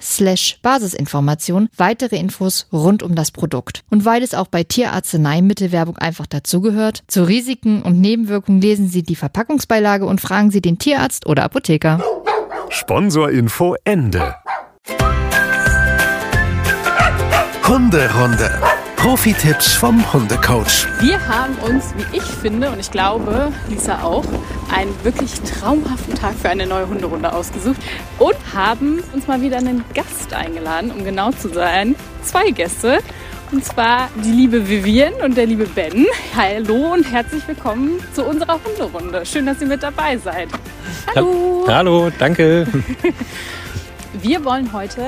slash Basisinformation weitere Infos rund um das Produkt. Und weil es auch bei Tierarzneimittelwerbung einfach dazugehört, zu Risiken und Nebenwirkungen lesen Sie die Verpackungsbeilage und fragen Sie den Tierarzt oder Apotheker. Sponsorinfo Ende. Hunderunde. Profi-Tipps vom Hundecoach. Wir haben uns, wie ich finde, und ich glaube, Lisa auch, einen wirklich traumhaften Tag für eine neue Hunderunde ausgesucht und haben uns mal wieder einen Gast eingeladen, um genau zu sein. Zwei Gäste. Und zwar die liebe Vivian und der liebe Ben. Hallo und herzlich willkommen zu unserer Hunderunde. Schön, dass ihr mit dabei seid. Hallo. Hallo, danke. Wir wollen heute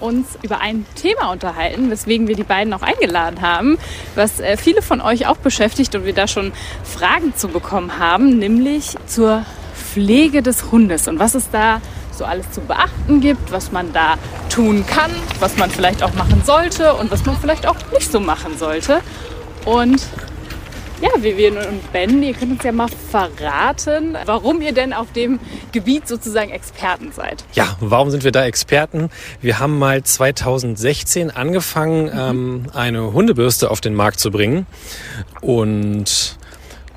uns über ein Thema unterhalten, weswegen wir die beiden auch eingeladen haben, was äh, viele von euch auch beschäftigt und wir da schon Fragen zu bekommen haben, nämlich zur Pflege des Hundes und was es da so alles zu beachten gibt, was man da tun kann, was man vielleicht auch machen sollte und was man vielleicht auch nicht so machen sollte. Und ja, Vivian und Ben, ihr könnt uns ja mal verraten, warum ihr denn auf dem Gebiet sozusagen Experten seid. Ja, warum sind wir da Experten? Wir haben mal 2016 angefangen, ähm, eine Hundebürste auf den Markt zu bringen. Und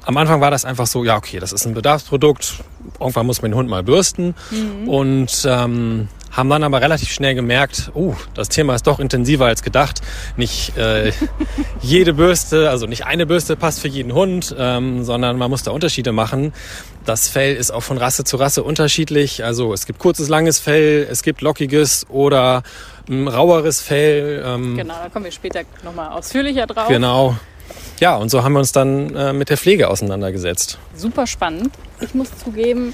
am Anfang war das einfach so, ja, okay, das ist ein Bedarfsprodukt. Irgendwann muss man den Hund mal bürsten. Und ähm, haben dann aber relativ schnell gemerkt, oh, das Thema ist doch intensiver als gedacht. Nicht äh, jede Bürste, also nicht eine Bürste passt für jeden Hund, ähm, sondern man muss da Unterschiede machen. Das Fell ist auch von Rasse zu Rasse unterschiedlich. Also es gibt kurzes, langes Fell, es gibt lockiges oder ein raueres Fell. Ähm, Genau, da kommen wir später nochmal ausführlicher drauf. Genau. Ja, und so haben wir uns dann äh, mit der Pflege auseinandergesetzt. Super spannend. Ich muss zugeben,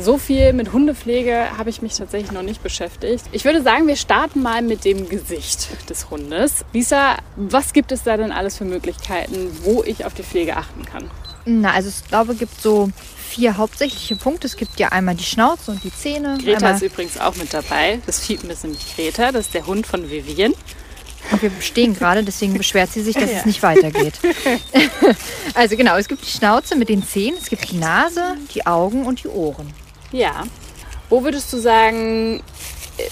so viel mit Hundepflege habe ich mich tatsächlich noch nicht beschäftigt. Ich würde sagen, wir starten mal mit dem Gesicht des Hundes. Lisa, was gibt es da denn alles für Möglichkeiten, wo ich auf die Pflege achten kann? Na, also ich glaube, es gibt so vier hauptsächliche Punkte. Es gibt ja einmal die Schnauze und die Zähne. Greta ist übrigens auch mit dabei. Das Fiepen ist nämlich Greta, das ist der Hund von Vivian. und wir stehen gerade, deswegen beschwert sie sich, dass es nicht weitergeht. also genau, es gibt die Schnauze mit den Zähnen, es gibt die Nase, die Augen und die Ohren. Ja. Wo würdest du sagen,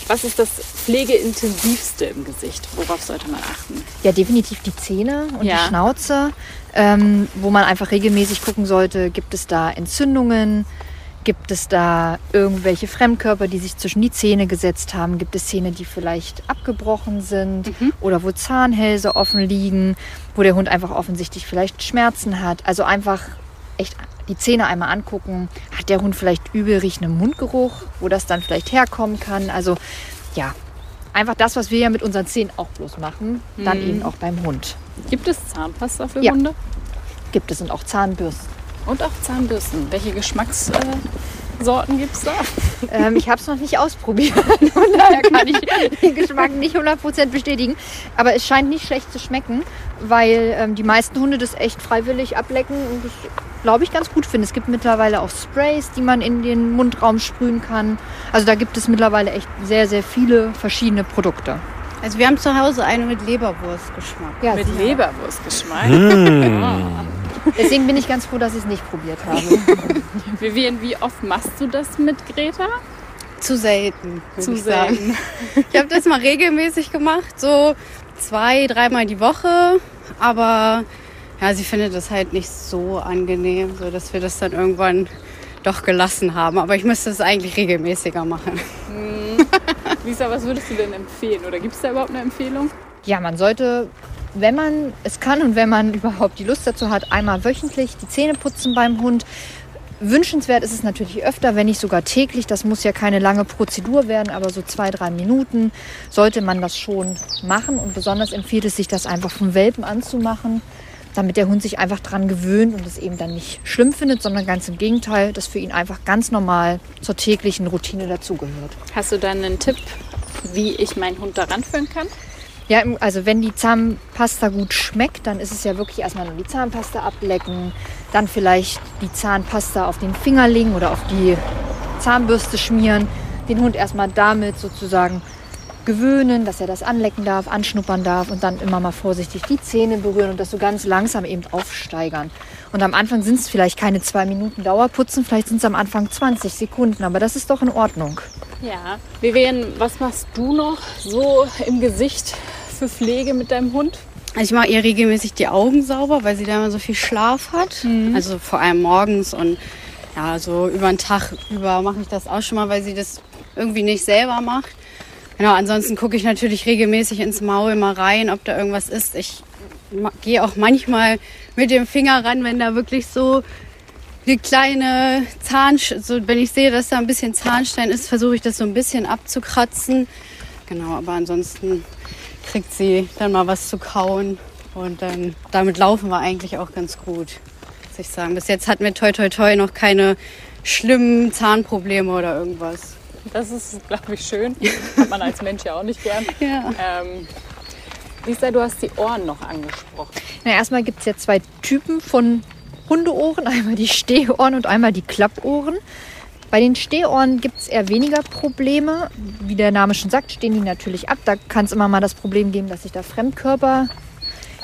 was ist das pflegeintensivste im Gesicht? Worauf sollte man achten? Ja, definitiv die Zähne und Ja. die Schnauze, ähm, wo man einfach regelmäßig gucken sollte, gibt es da Entzündungen, gibt es da irgendwelche Fremdkörper, die sich zwischen die Zähne gesetzt haben, gibt es Zähne, die vielleicht abgebrochen sind oder wo Zahnhälse offen liegen, wo der Hund einfach offensichtlich vielleicht Schmerzen hat. Also einfach echt die Zähne einmal angucken. Hat der Hund vielleicht übel riechenden Mundgeruch, wo das dann vielleicht herkommen kann? Also ja, einfach das, was wir ja mit unseren Zähnen auch bloß machen, dann eben auch beim Hund. Gibt es Zahnpasta für Ja. Hunde? Gibt es und auch Zahnbürsten. Und auch Zahnbürsten. Welche Geschmackssorten äh, Sorten gibt es da? ähm, ich habe es noch nicht ausprobiert, von daher kann ich den Geschmack nicht 100% bestätigen. Aber es scheint nicht schlecht zu schmecken, weil ähm, die meisten Hunde das echt freiwillig ablecken und das, glaube ich, ganz gut finden. Es gibt mittlerweile auch Sprays, die man in den Mundraum sprühen kann. Also da gibt es mittlerweile echt sehr, sehr viele verschiedene Produkte. Also wir haben zu Hause eine mit Leberwurstgeschmack. Ja, Mit sicher. Leberwurstgeschmack. Deswegen bin ich ganz froh, dass ich es nicht probiert habe. Vivian, wie oft machst du das mit Greta? Zu selten, Zu ich sagen. Ich habe das mal regelmäßig gemacht, so zwei, dreimal die Woche. Aber ja, sie findet das halt nicht so angenehm, so dass wir das dann irgendwann doch gelassen haben. Aber ich müsste es eigentlich regelmäßiger machen. Lisa, was würdest du denn empfehlen? Oder gibt es da überhaupt eine Empfehlung? Ja, man sollte, wenn man es kann und wenn man überhaupt die Lust dazu hat, einmal wöchentlich die Zähne putzen beim Hund. Wünschenswert ist es natürlich öfter, wenn nicht sogar täglich. Das muss ja keine lange Prozedur werden, aber so zwei, drei Minuten sollte man das schon machen. Und besonders empfiehlt es sich, das einfach vom Welpen anzumachen, damit der Hund sich einfach dran gewöhnt und es eben dann nicht schlimm findet, sondern ganz im Gegenteil, das für ihn einfach ganz normal zur täglichen Routine dazugehört. Hast du dann einen Tipp, wie ich meinen Hund daran führen kann? Ja, also wenn die Zahnpasta gut schmeckt, dann ist es ja wirklich erstmal nur die Zahnpasta ablecken, dann vielleicht die Zahnpasta auf den Finger legen oder auf die Zahnbürste schmieren, den Hund erstmal damit sozusagen gewöhnen, dass er das anlecken darf, anschnuppern darf und dann immer mal vorsichtig die Zähne berühren und das so ganz langsam eben aufsteigern. Und am Anfang sind es vielleicht keine zwei Minuten Dauerputzen, vielleicht sind es am Anfang 20 Sekunden, aber das ist doch in Ordnung. Ja. Vivian, was machst du noch so im Gesicht für Pflege mit deinem Hund? Ich mache ihr regelmäßig die Augen sauber, weil sie da immer so viel Schlaf hat. Also vor allem morgens und ja, so über den Tag über mache ich das auch schon mal, weil sie das irgendwie nicht selber macht. Genau, ansonsten gucke ich natürlich regelmäßig ins Maul mal rein, ob da irgendwas ist. Ich gehe auch manchmal mit dem Finger ran, wenn da wirklich so eine kleine Zahn, so wenn ich sehe, dass da ein bisschen Zahnstein ist, versuche ich das so ein bisschen abzukratzen. Genau, aber ansonsten kriegt sie dann mal was zu kauen und dann damit laufen wir eigentlich auch ganz gut, muss ich sagen. Bis jetzt hatten wir toi toi toi noch keine schlimmen Zahnprobleme oder irgendwas. Das ist, glaube ich, schön. Hat man als Mensch ja auch nicht gern. Ja. Ähm, Lisa, du hast die Ohren noch angesprochen. Na, erstmal gibt es ja zwei Typen von Hundeohren. Einmal die Stehohren und einmal die Klappohren. Bei den Stehohren gibt es eher weniger Probleme. Wie der Name schon sagt, stehen die natürlich ab. Da kann es immer mal das Problem geben, dass sich da Fremdkörper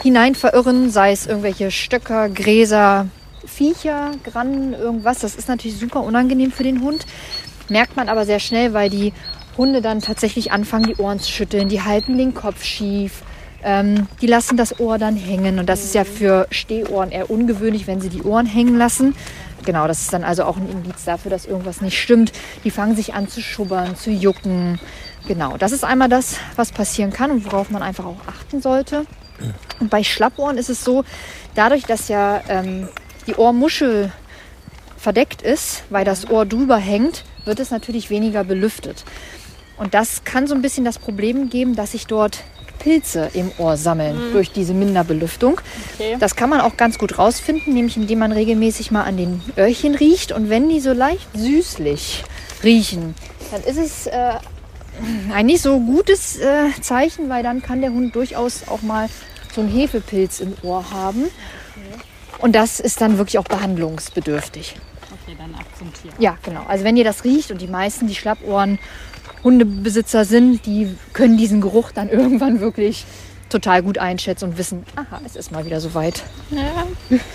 hinein verirren, sei es irgendwelche Stöcker, Gräser, Viecher, Grannen, irgendwas. Das ist natürlich super unangenehm für den Hund. Merkt man aber sehr schnell, weil die Hunde dann tatsächlich anfangen, die Ohren zu schütteln. Die halten den Kopf schief. Ähm, die lassen das Ohr dann hängen. Und das ist ja für Stehohren eher ungewöhnlich, wenn sie die Ohren hängen lassen. Genau, das ist dann also auch ein Indiz dafür, dass irgendwas nicht stimmt. Die fangen sich an zu schubbern, zu jucken. Genau, das ist einmal das, was passieren kann und worauf man einfach auch achten sollte. Und bei Schlappohren ist es so, dadurch, dass ja ähm, die Ohrmuschel verdeckt ist, weil das Ohr drüber hängt, wird es natürlich weniger belüftet. Und das kann so ein bisschen das Problem geben, dass sich dort Pilze im Ohr sammeln durch diese Minderbelüftung. Okay. Das kann man auch ganz gut rausfinden, nämlich indem man regelmäßig mal an den Öhrchen riecht. Und wenn die so leicht süßlich riechen, dann ist es äh, ein nicht so gutes äh, Zeichen, weil dann kann der Hund durchaus auch mal so einen Hefepilz im Ohr haben. Und das ist dann wirklich auch behandlungsbedürftig. Okay, dann ab zum Tier. Ja, genau. Also wenn ihr das riecht und die meisten, die Schlappohren Hundebesitzer sind, die können diesen Geruch dann irgendwann wirklich total gut einschätzen und wissen, aha, es ist mal wieder soweit. Ja.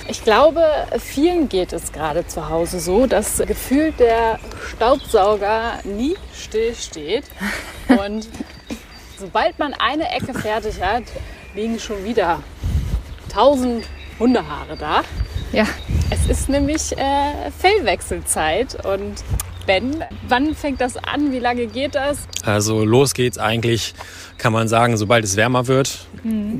Ich glaube, vielen geht es gerade zu Hause so, dass gefühlt der Staubsauger nie still steht. Und sobald man eine Ecke fertig hat, liegen schon wieder tausend Hundehaare da. Ja, ist nämlich äh, Fellwechselzeit und Ben, wann fängt das an? Wie lange geht das? Also los geht's eigentlich, kann man sagen, sobald es wärmer wird.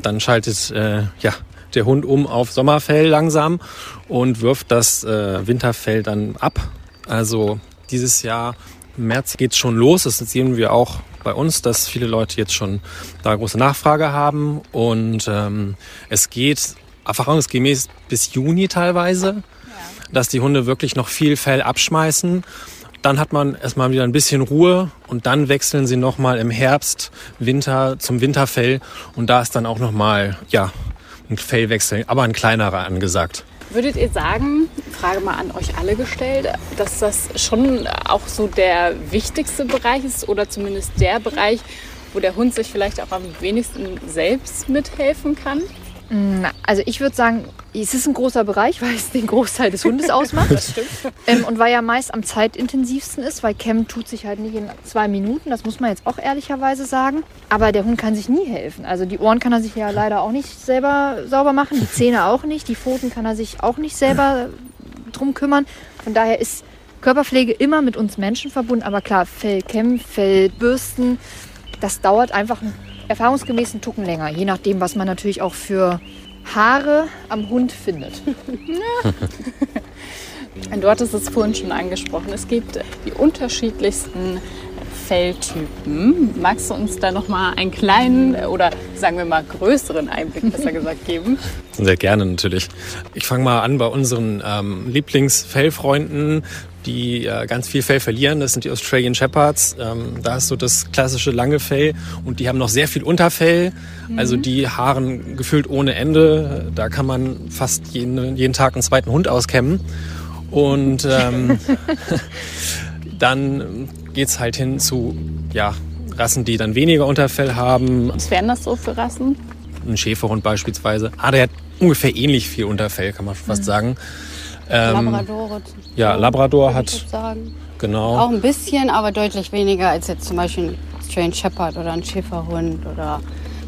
Dann schaltet äh, ja, der Hund um auf Sommerfell langsam und wirft das äh, Winterfell dann ab. Also dieses Jahr im März geht's schon los. Das sehen wir auch bei uns, dass viele Leute jetzt schon da große Nachfrage haben. Und ähm, es geht erfahrungsgemäß bis Juni teilweise, dass die Hunde wirklich noch viel Fell abschmeißen. Dann hat man erstmal wieder ein bisschen Ruhe und dann wechseln sie nochmal im Herbst, Winter zum Winterfell und da ist dann auch nochmal, ja, ein Fellwechsel, aber ein kleinerer angesagt. Würdet ihr sagen, Frage mal an euch alle gestellt, dass das schon auch so der wichtigste Bereich ist oder zumindest der Bereich, wo der Hund sich vielleicht auch am wenigsten selbst mithelfen kann? na, also ich würde sagen, es ist ein großer Bereich, weil es den Großteil des Hundes ausmacht. Das stimmt. Ähm, und weil ja meist am zeitintensivsten ist, weil Cam tut sich halt nicht in zwei Minuten, das muss man jetzt auch ehrlicherweise sagen. Aber der Hund kann sich nie helfen. Also die Ohren kann er sich ja leider auch nicht selber sauber machen, die Zähne auch nicht, die Pfoten kann er sich auch nicht selber drum kümmern. Von daher ist Körperpflege immer mit uns Menschen verbunden, aber klar, Fellkämmen, Fellbürsten, das dauert einfach erfahrungsgemäß einen Tucken länger, je nachdem, was man natürlich auch für Haare am Hund findet. Du hattest es vorhin schon angesprochen. Es gibt die unterschiedlichsten Felltypen. Magst du uns da noch mal einen kleinen oder sagen wir mal größeren Einblick besser gesagt geben? Sehr gerne natürlich. Ich fange mal an bei unseren ähm, Lieblingsfellfreunden, die äh, ganz viel Fell verlieren. Das sind die Australian Shepherds. Ähm, da ist so das klassische lange Fell und die haben noch sehr viel Unterfell. Also die Haaren gefüllt ohne Ende. Da kann man fast jeden, jeden Tag einen zweiten Hund auskämmen. Und ähm, dann geht's halt hin zu ja, Rassen, die dann weniger Unterfell haben. Was wären das so für Rassen? Ein Schäferhund beispielsweise. Ah, der hat ungefähr ähnlich viel Unterfell, kann man fast sagen. Ähm, Labrador. ja, Labrador hat, genau. Auch ein bisschen, aber deutlich weniger als jetzt zum Beispiel ein Strange Shepherd oder ein Schäferhund oder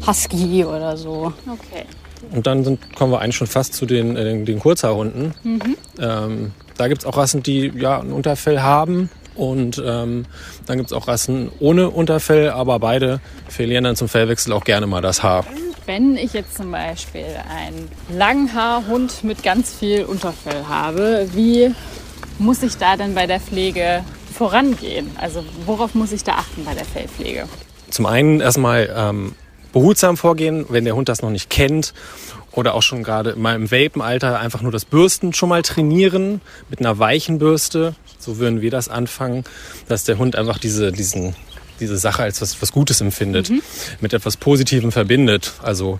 Husky oder so. Okay. Und dann sind, kommen wir eigentlich schon fast zu den, äh, den, den Kurzhaarhunden. Ähm, da gibt's auch Rassen, die ja ein Unterfell haben. Und ähm, dann gibt's auch Rassen ohne Unterfell, aber beide verlieren dann zum Fellwechsel auch gerne mal das Haar. Wenn ich jetzt zum Beispiel einen Langhaarhund mit ganz viel Unterfell habe, wie muss ich da denn bei der Pflege vorangehen? Also worauf muss ich da achten bei der Fellpflege? Zum einen erstmal ähm, behutsam vorgehen, wenn der Hund das noch nicht kennt oder auch schon gerade mal im Welpenalter einfach nur das Bürsten schon mal trainieren mit einer weichen Bürste. So würden wir das anfangen, dass der Hund einfach diese, diesen, diese Sache als was, was Gutes empfindet, mit etwas Positivem verbindet. Also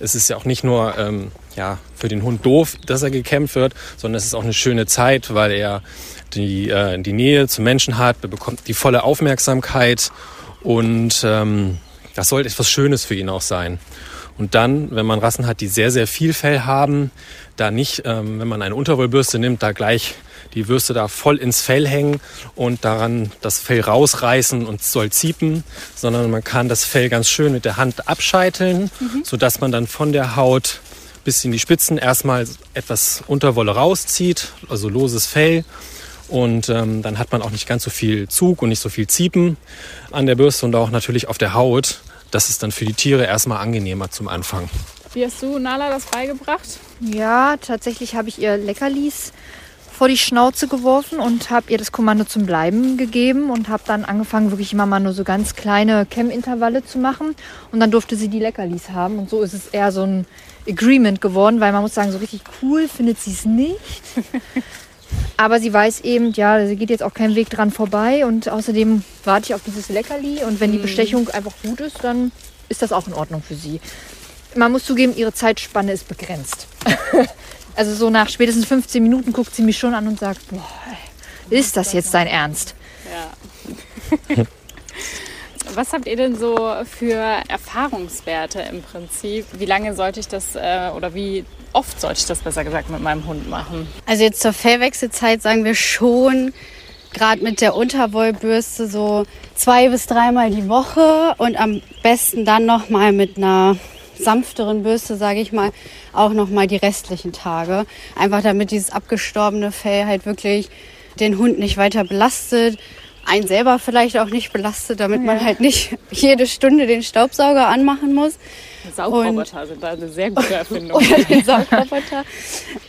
es ist ja auch nicht nur ähm, ja, für den Hund doof, dass er gekämpft wird, sondern es ist auch eine schöne Zeit, weil er die, äh, die Nähe zu Menschen hat, er bekommt die volle Aufmerksamkeit und ähm, das soll etwas Schönes für ihn auch sein. Und dann, wenn man Rassen hat, die sehr, sehr viel Fell haben, da nicht, ähm, wenn man eine Unterwollbürste nimmt, da gleich die Bürste da voll ins Fell hängen und daran das Fell rausreißen und soll ziepen, sondern man kann das Fell ganz schön mit der Hand abscheiteln, sodass man dann von der Haut bis in die Spitzen erstmal etwas Unterwolle rauszieht, also loses Fell. Und ähm, dann hat man auch nicht ganz so viel Zug und nicht so viel Ziepen an der Bürste und auch natürlich auf der Haut. Das ist dann für die Tiere erstmal angenehmer zum Anfang. Wie hast du Nala das beigebracht? Ja, tatsächlich habe ich ihr Leckerlis vor die Schnauze geworfen und habe ihr das Kommando zum Bleiben gegeben und habe dann angefangen, wirklich immer mal nur so ganz kleine Cam-Intervalle zu machen. Und dann durfte sie die Leckerlis haben. Und so ist es eher so ein Agreement geworden, weil man muss sagen, so richtig cool findet sie es nicht. Aber sie weiß eben, ja, sie geht jetzt auch keinen Weg dran vorbei und außerdem warte ich auf dieses Leckerli und wenn die Bestechung einfach gut ist, dann ist das auch in Ordnung für sie. Man muss zugeben, ihre Zeitspanne ist begrenzt. also so nach spätestens 15 Minuten guckt sie mich schon an und sagt, boah, ist das jetzt dein Ernst? Ja. Was habt ihr denn so für Erfahrungswerte im Prinzip? Wie lange sollte ich das äh, oder wie oft sollte ich das besser gesagt mit meinem Hund machen? Also jetzt zur Fellwechselzeit sagen wir schon, gerade mit der Unterwollbürste so zwei bis dreimal die Woche und am besten dann nochmal mit einer sanfteren Bürste, sage ich mal, auch nochmal die restlichen Tage. Einfach damit dieses abgestorbene Fell halt wirklich den Hund nicht weiter belastet, einen selber vielleicht auch nicht belastet, damit man halt nicht jede Stunde den Staubsauger anmachen muss. Saugroboter sind da eine sehr gute Erfindung. Oder den Saugroboter.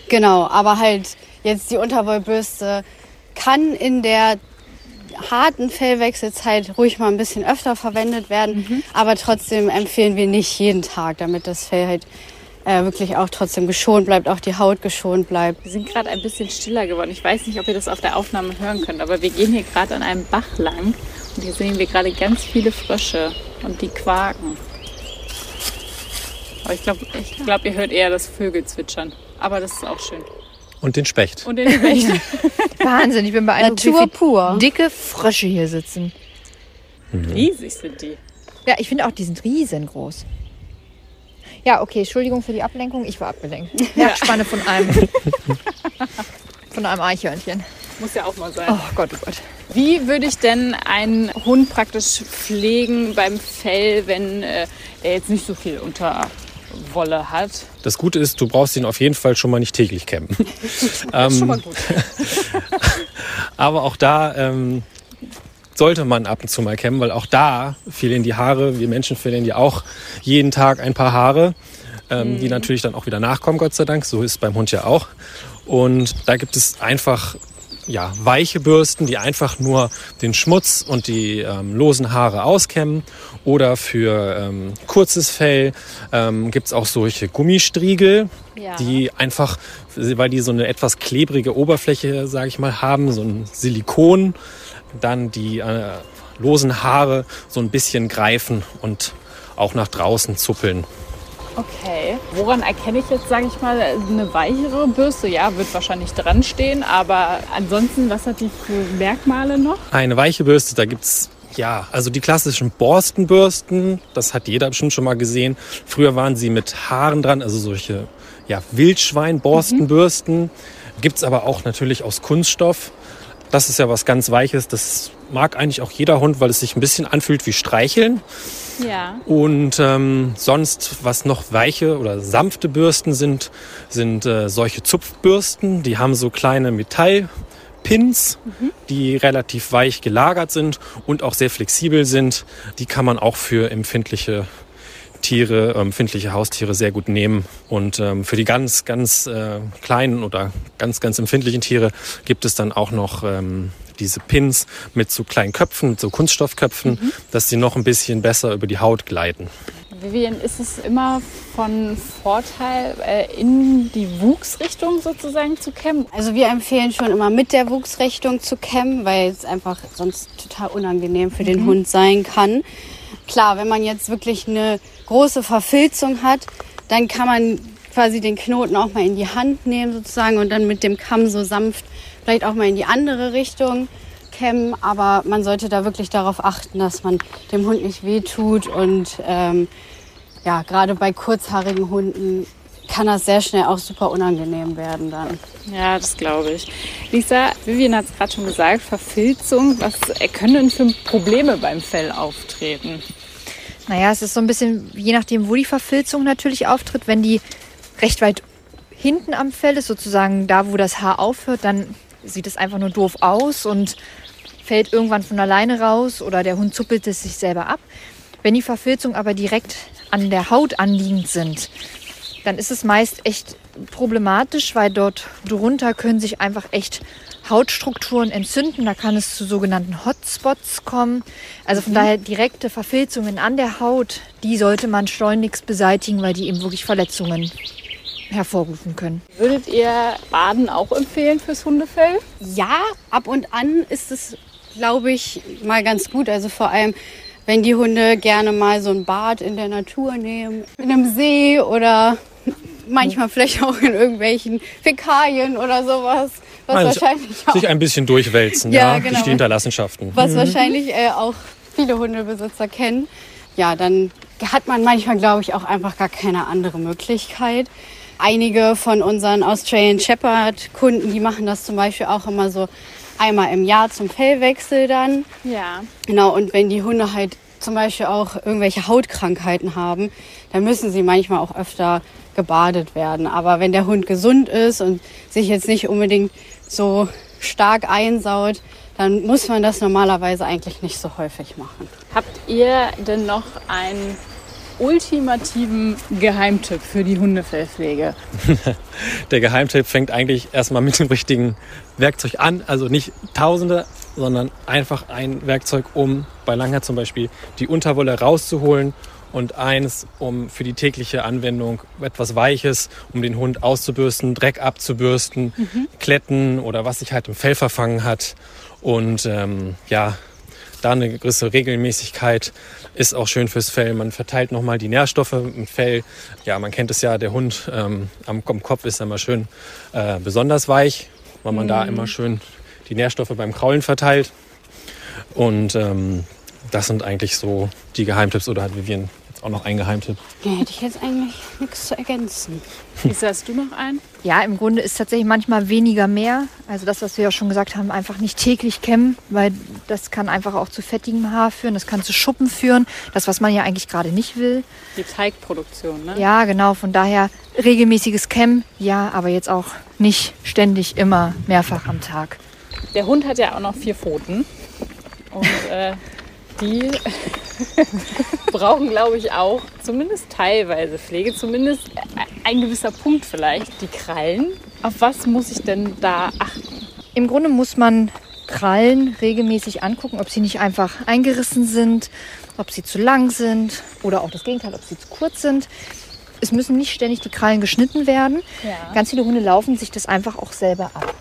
genau, aber halt jetzt die Unterwollbürste kann in der harten Fellwechselzeit ruhig mal ein bisschen öfter verwendet werden, aber trotzdem empfehlen wir nicht jeden Tag, damit das Fell halt äh, wirklich auch trotzdem geschont bleibt, auch die Haut geschont bleibt. Wir sind gerade ein bisschen stiller geworden. Ich weiß nicht, ob ihr das auf der Aufnahme hören könnt, aber wir gehen hier gerade an einem Bach lang und hier sehen wir gerade ganz viele Frösche und die quaken. Aber ich glaube, ich glaub, ihr hört eher das Vögel zwitschern. Aber das ist auch schön. Und den Specht. Und den Specht. Wahnsinn, ich bin beeindruckt, Natur wie pur. dicke Frösche hier sitzen. Riesig sind die. Ja, ich finde auch, die sind riesengroß. Ja, okay, Entschuldigung für die Ablenkung. Ich war abgelenkt. Ja, Spanne von einem, von einem Eichhörnchen. Muss ja auch mal sein. Oh Gott, oh Gott. Wie würde ich denn einen Hund praktisch pflegen beim Fell, wenn äh, er jetzt nicht so viel Unterwolle hat? Das Gute ist, du brauchst ihn auf jeden Fall schon mal nicht täglich kämmen. Das ist schon mal gut. Aber auch da ähm, sollte man ab und zu mal kämmen, weil auch da fehlen die Haare. Wir Menschen verlieren ja auch jeden Tag ein paar Haare, ähm, die natürlich dann auch wieder nachkommen, Gott sei Dank. So ist es beim Hund ja auch. Und da gibt es einfach ja, weiche Bürsten, die einfach nur den Schmutz und die ähm, losen Haare auskämmen. Oder für ähm, kurzes Fell ähm, gibt es auch solche Gummistriegel, Ja. die einfach, weil die so eine etwas klebrige Oberfläche, sage ich mal, haben, so ein Silikon, dann die äh, losen Haare so ein bisschen greifen und auch nach draußen zuppeln. Okay. Woran erkenne ich jetzt, sage ich mal, eine weichere Bürste? Ja, wird wahrscheinlich dran stehen, aber ansonsten, was hat die für Merkmale noch? Eine weiche Bürste, da gibt's ja, also die klassischen Borstenbürsten, das hat jeder bestimmt schon mal gesehen. Früher waren sie mit Haaren dran, also solche ja, Wildschwein-Borstenbürsten. Gibt's aber auch natürlich aus Kunststoff. Das ist ja was ganz Weiches. Das mag eigentlich auch jeder Hund, weil es sich ein bisschen anfühlt wie Streicheln. Ja. Und ähm, sonst, was noch weiche oder sanfte Bürsten sind, sind äh, solche Zupfbürsten. Die haben so kleine Metallpins, die relativ weich gelagert sind und auch sehr flexibel sind. Die kann man auch für empfindliche Tiere, ähm, empfindliche Haustiere sehr gut nehmen. Und ähm, für die ganz, ganz äh, kleinen oder ganz, ganz empfindlichen Tiere gibt es dann auch noch ähm, diese Pins mit so kleinen Köpfen, mit so Kunststoffköpfen, dass sie noch ein bisschen besser über die Haut gleiten. Vivian, ist es immer von Vorteil, äh, in die Wuchsrichtung sozusagen zu kämmen? Also wir empfehlen schon immer mit der Wuchsrichtung zu kämmen, weil es einfach sonst total unangenehm für den Hund sein kann. Klar, wenn man jetzt wirklich eine große Verfilzung hat, dann kann man quasi den Knoten auch mal in die Hand nehmen sozusagen und dann mit dem Kamm so sanft vielleicht auch mal in die andere Richtung kämmen. Aber man sollte da wirklich darauf achten, dass man dem Hund nicht wehtut und ähm, ja, gerade bei kurzhaarigen Hunden kann das sehr schnell auch super unangenehm werden dann. Ja, das glaube ich. Lisa, Vivian hat es gerade schon gesagt, Verfilzung. Was können denn für Probleme beim Fell auftreten? Naja, es ist so ein bisschen, je nachdem, wo die Verfilzung natürlich auftritt, wenn die recht weit hinten am Fell ist, sozusagen da, wo das Haar aufhört, dann sieht es einfach nur doof aus und fällt irgendwann von alleine raus oder der Hund zuppelt es sich selber ab. Wenn die Verfilzung aber direkt an der Haut anliegend sind, dann ist es meist echt problematisch, weil dort drunter können sich einfach echt Hautstrukturen entzünden. Da kann es zu sogenannten Hotspots kommen. Also von daher direkte Verfilzungen an der Haut, die sollte man schleunigst beseitigen, weil die eben wirklich Verletzungen hervorrufen können. Würdet ihr Baden auch empfehlen fürs Hundefell? Ja, ab und an ist es, glaube ich, mal ganz gut. Also vor allem, wenn die Hunde gerne mal so ein Bad in der Natur nehmen, in einem See oder manchmal vielleicht auch in irgendwelchen Fäkalien oder sowas. Was Also, wahrscheinlich auch, Sich ein bisschen durchwälzen, Ja, ja, genau. durch die Hinterlassenschaften. was wahrscheinlich äh, auch viele Hundebesitzer kennen. Ja, dann hat man manchmal, glaube ich, auch einfach gar keine andere Möglichkeit. Einige von unseren Australian Shepherd Kunden, die machen das zum Beispiel auch immer so einmal im Jahr zum Fellwechsel dann. Ja. Genau, und wenn die Hunde halt zum Beispiel auch irgendwelche Hautkrankheiten haben, dann müssen sie manchmal auch öfter gebadet werden. Aber wenn der Hund gesund ist und sich jetzt nicht unbedingt so stark einsaut, dann muss man das normalerweise eigentlich nicht so häufig machen. Habt ihr denn noch einen ultimativen Geheimtipp für die Hundefellpflege? Der Geheimtipp fängt eigentlich erstmal mit dem richtigen Werkzeug an. Also nicht Tausende, sondern einfach ein Werkzeug, um bei Langhaar zum Beispiel die Unterwolle rauszuholen und eins, um für die tägliche Anwendung etwas Weiches, um den Hund auszubürsten, Dreck abzubürsten, Kletten oder was sich halt im Fell verfangen hat. Und ähm, ja, da eine gewisse Regelmäßigkeit ist auch schön fürs Fell. Man verteilt nochmal die Nährstoffe im Fell. Ja, man kennt es ja, der Hund ähm, am, am Kopf ist immer schön äh, besonders weich, weil man da immer schön die Nährstoffe beim Kraulen verteilt. Und ähm, das sind eigentlich so die Geheimtipps oder hat Vivian auch noch einen Geheimtipp? Ja, hätte ich jetzt eigentlich nichts zu ergänzen. Lisa, hast du noch einen? Ja, im Grunde ist tatsächlich manchmal weniger mehr. Also das, was wir ja schon gesagt haben, einfach nicht täglich kämmen, weil das kann einfach auch zu fettigem Haar führen, das kann zu Schuppen führen, das, was man ja eigentlich gerade nicht will. Die Teigproduktion, ne? Ja, genau, von daher regelmäßiges Kämmen, ja, aber jetzt auch nicht ständig immer mehrfach am Tag. der Hund hat ja auch noch vier Pfoten. Und äh, die brauchen, glaube ich, auch zumindest teilweise Pflege, zumindest ein gewisser Punkt vielleicht, die Krallen. Auf was muss ich denn da achten? Im Grunde muss man Krallen regelmäßig angucken, ob sie nicht einfach eingerissen sind, ob sie zu lang sind oder auch das Gegenteil, ob sie zu kurz sind. Es müssen nicht ständig die Krallen geschnitten werden. Ja. Ganz viele Hunde laufen sich das einfach auch selber ab.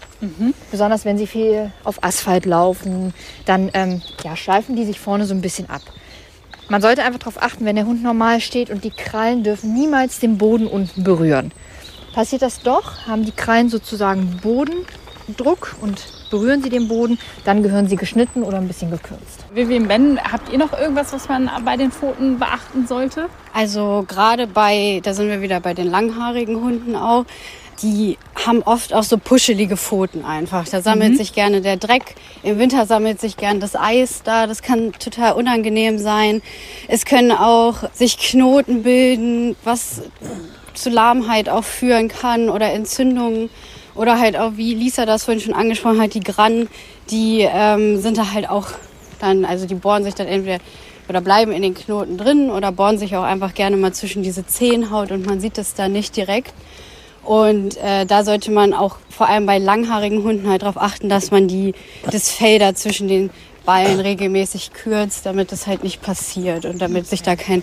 Besonders wenn sie viel auf Asphalt laufen, dann ähm, ja, schleifen die sich vorne so ein bisschen ab. Man sollte einfach darauf achten, wenn der Hund normal steht und die Krallen dürfen niemals den Boden unten berühren. Passiert das doch, haben die Krallen sozusagen Bodendruck und berühren sie den Boden, dann gehören sie geschnitten oder ein bisschen gekürzt. Vivian Ben, habt ihr noch irgendwas, was man bei den Pfoten beachten sollte? Also gerade bei, da sind wir wieder bei den langhaarigen Hunden auch, die haben oft auch so puschelige Pfoten einfach. Da sammelt sich gerne der Dreck. Im Winter sammelt sich gern das Eis da. Das kann total unangenehm sein. Es können auch sich Knoten bilden, was zu Lahmheit auch führen kann oder Entzündungen. Oder halt auch, wie Lisa das vorhin schon angesprochen hat, die Grannen, die ähm, sind da halt auch dann, also die bohren sich dann entweder oder bleiben in den Knoten drin oder bohren sich auch einfach gerne mal zwischen diese Zehenhaut und man sieht das da nicht direkt. Und äh, da sollte man auch vor allem bei langhaarigen Hunden halt darauf achten, dass man die, das Fell da zwischen den Ballen regelmäßig kürzt, damit das halt nicht passiert und damit sich da kein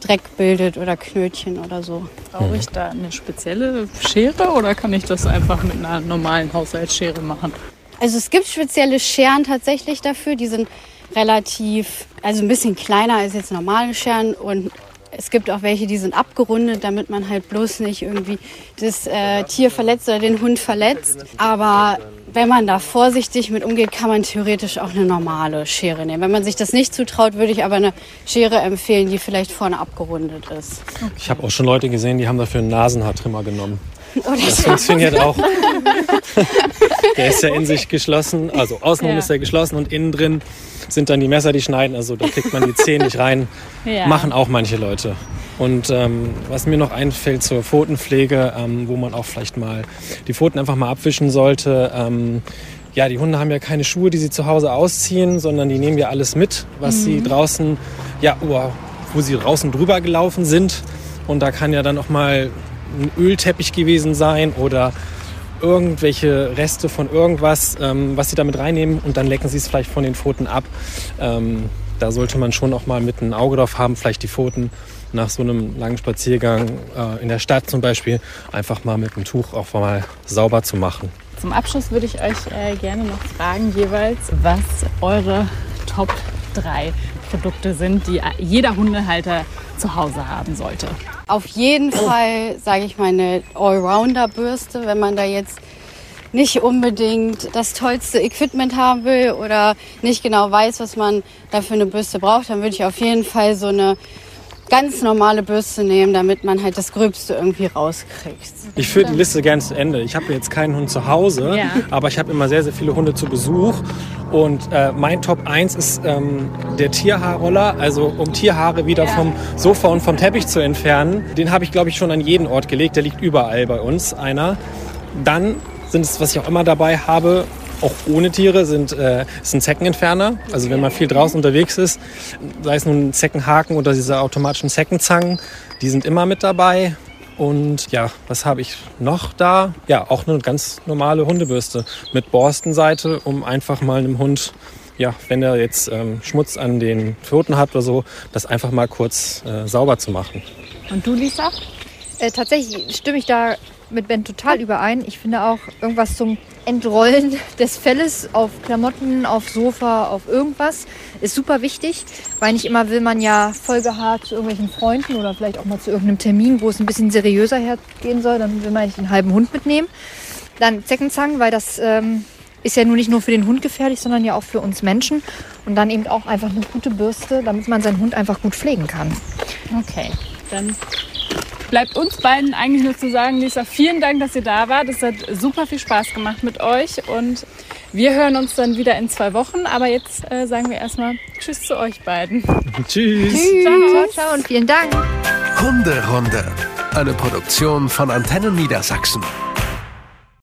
Dreck bildet oder Knötchen oder so. Brauche ich da eine spezielle Schere oder kann ich das einfach mit einer normalen Haushaltsschere machen? Also es gibt spezielle Scheren tatsächlich dafür, die sind relativ, also ein bisschen kleiner als jetzt normale Scheren und es gibt auch welche, die sind abgerundet, damit man halt bloß nicht irgendwie das äh, Tier verletzt oder den Hund verletzt. Aber wenn man da vorsichtig mit umgeht, kann man theoretisch auch eine normale Schere nehmen. Wenn man sich das nicht zutraut, würde ich aber eine Schere empfehlen, die vielleicht vorne abgerundet ist. Ich habe auch schon Leute gesehen, die haben dafür einen Nasenhaartrimmer genommen. Oder Das so. funktioniert auch. Der ist ja in sich geschlossen, also außenrum Ja. ist er geschlossen und innen drin sind dann die Messer, die schneiden. Also da kriegt man die Zehen nicht rein. Ja. Machen auch manche Leute. Und ähm, was mir noch einfällt zur Pfotenpflege, ähm, wo man auch vielleicht mal die Pfoten einfach mal abwischen sollte. Ähm, ja, die Hunde haben ja keine Schuhe, die sie zu Hause ausziehen, sondern die nehmen ja alles mit, was sie draußen, ja, wo sie draußen drüber gelaufen sind. Und da kann ja dann auch mal ein Ölteppich gewesen sein oder irgendwelche Reste von irgendwas, ähm, was sie damit reinnehmen und dann lecken sie es vielleicht von den Pfoten ab. Ähm, da sollte man schon auch mal mit ein Auge drauf haben, vielleicht die Pfoten nach so einem langen Spaziergang äh, in der Stadt zum Beispiel einfach mal mit einem Tuch auch mal sauber zu machen. Zum Abschluss würde ich euch äh, gerne noch fragen, jeweils, was eure Top 3 Produkte sind, die jeder Hundehalter zu Hause haben sollte. Auf jeden Fall, sage ich mal, eine Allrounder-Bürste, wenn man da jetzt nicht unbedingt das tollste Equipment haben will oder nicht genau weiß, was man dafür eine Bürste braucht, dann würde ich auf jeden Fall so eine ganz normale Bürste nehmen, damit man halt das Gröbste irgendwie rauskriegt. Ich führe die Liste gern zu Ende. Ich habe jetzt keinen Hund zu Hause, Ja. aber ich habe immer sehr, sehr viele Hunde zu Besuch. Und äh, mein Top 1 ist ähm, der Tierhaarroller, also um Tierhaare wieder vom Sofa und vom Teppich zu entfernen. Den habe ich, glaube ich, schon an jeden Ort gelegt. Der liegt überall bei uns, einer. Dann sind es, was ich auch immer dabei habe, auch ohne Tiere, sind, äh, ist ein Zeckenentferner. Also wenn man viel draußen unterwegs ist, sei es nun ein Zeckenhaken oder diese automatischen Zeckenzangen, die sind immer mit dabei. Und ja, was habe ich noch da? Ja, auch eine ganz normale Hundebürste mit Borstenseite, um einfach mal einem Hund, ja, wenn er jetzt ähm, Schmutz an den Pfoten hat oder so, das einfach mal kurz äh, sauber zu machen. Und du, Lisa? Äh, tatsächlich stimme ich da mit Ben total überein. Ich finde auch irgendwas zum Entrollen des Felles auf Klamotten, auf Sofa, auf irgendwas ist super wichtig, weil nicht immer will man ja vollgehaart zu irgendwelchen Freunden oder vielleicht auch mal zu irgendeinem Termin, wo es ein bisschen seriöser hergehen soll, dann will man nicht einen halben Hund mitnehmen. Dann Zeckenzangen, weil das ähm, ist ja nun nicht nur für den Hund gefährlich, sondern ja auch für uns Menschen. Und dann eben auch einfach eine gute Bürste, damit man seinen Hund einfach gut pflegen kann. Okay, dann bleibt uns beiden eigentlich nur zu sagen, Lisa, vielen Dank, dass ihr da wart. Es hat super viel Spaß gemacht mit euch und wir hören uns dann wieder in zwei Wochen. Aber jetzt äh, sagen wir erstmal Tschüss zu euch beiden. Tschüss! Ciao, ciao und vielen Dank. Hunderunde. Eine Produktion von Antennen Niedersachsen.